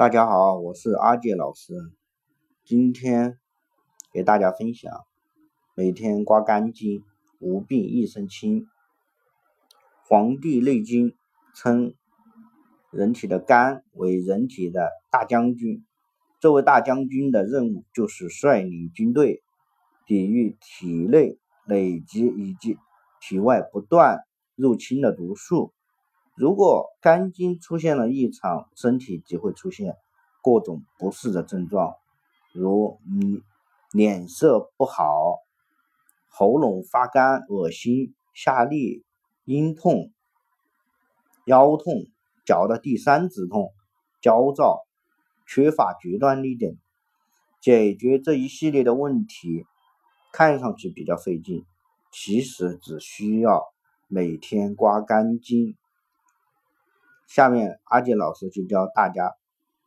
大家好，我是阿杰老师，今天给大家分享每天刮干净，无病一身轻。《黄帝内经》称人体的肝为人体的大将军，这位大将军的任务就是率领军队，抵御体内累积以及体外不断入侵的毒素。如果肝经出现了异常，身体就会出现各种不适的症状，如嗯脸色不好、喉咙发干、恶心、下痢、阴痛、腰痛、脚的第三指痛、焦躁、缺乏决断力等。解决这一系列的问题，看上去比较费劲，其实只需要每天刮肝经。下面阿杰老师就教大家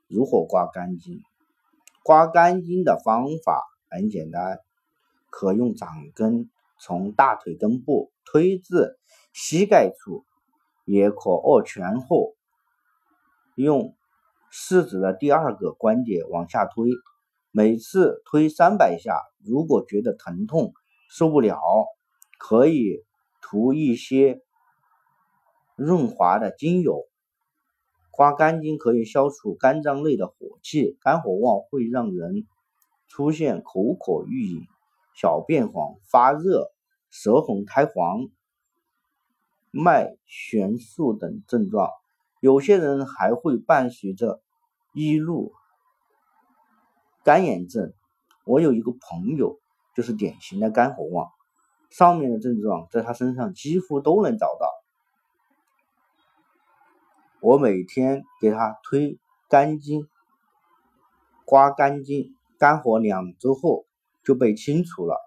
如何刮干净。刮干净的方法很简单，可用掌根从大腿根部推至膝盖处，也可握拳后用食指的第二个关节往下推，每次推三百下。如果觉得疼痛受不了，可以涂一些润滑的精油。刮干净可以消除肝脏内的火气，肝火旺会让人出现口渴欲饮、小便黄、发热、舌红苔黄、脉弦数等症状。有些人还会伴随着易怒、干眼症。我有一个朋友就是典型的肝火旺，上面的症状在他身上几乎都能找到。我每天给他推干净、刮干净，干活两周后就被清除了。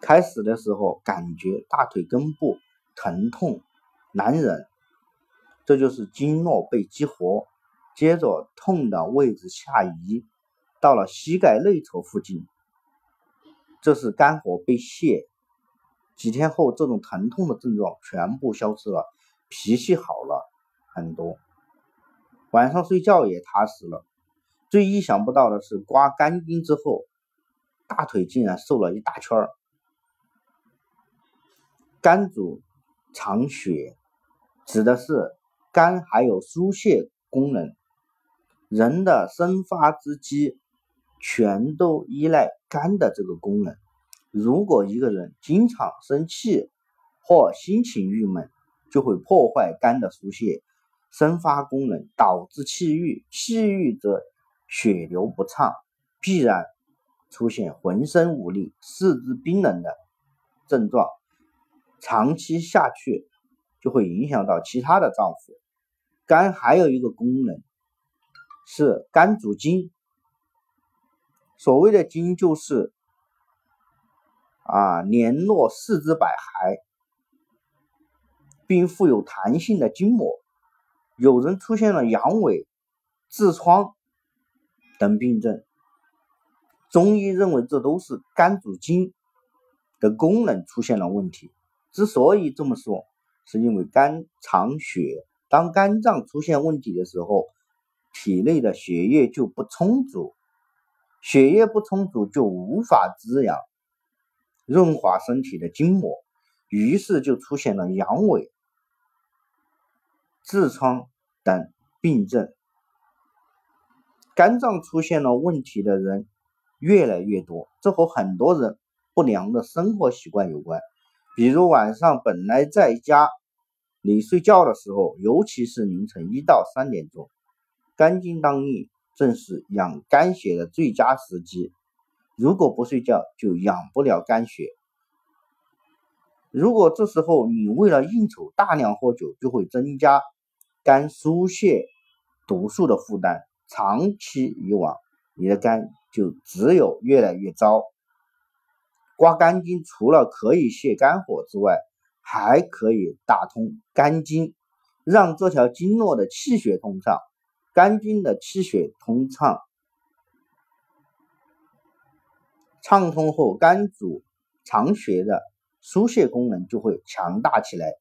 开始的时候感觉大腿根部疼痛难忍，这就是经络被激活，接着痛的位置下移到了膝盖内侧附近，这是肝火被泄。几天后，这种疼痛的症状全部消失了，脾气好了很多，晚上睡觉也踏实了。最意想不到的是，刮干净之后，大腿竟然瘦了一大圈儿。肝主藏血，指的是肝还有疏泄功能，人的生发之机全都依赖肝的这个功能。如果一个人经常生气或心情郁闷，就会破坏肝的疏泄、生发功能，导致气郁。气郁则血流不畅，必然出现浑身无力、四肢冰冷的症状。长期下去，就会影响到其他的脏腑。肝还有一个功能是肝主筋，所谓的筋就是。啊，联络四肢百骸，并富有弹性的筋膜。有人出现了阳痿、痔疮等病症，中医认为这都是肝主筋的功能出现了问题。之所以这么说，是因为肝藏血，当肝脏出现问题的时候，体内的血液就不充足，血液不充足就无法滋养。润滑身体的筋膜，于是就出现了阳痿、痔疮等病症。肝脏出现了问题的人越来越多，这和很多人不良的生活习惯有关。比如晚上本来在家里睡觉的时候，尤其是凌晨一到三点钟，肝经当令，正是养肝血的最佳时机。如果不睡觉，就养不了肝血。如果这时候你为了应酬大量喝酒，就会增加肝疏泄毒素的负担。长期以往，你的肝就只有越来越糟。刮肝经除了可以泻肝火之外，还可以打通肝经，让这条经络的气血通畅。肝经的气血通畅。畅通后，肝主藏血的疏泄功能就会强大起来，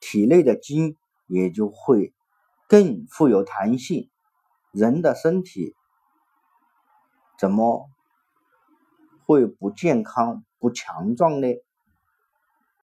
体内的筋也就会更富有弹性。人的身体怎么会不健康、不强壮呢？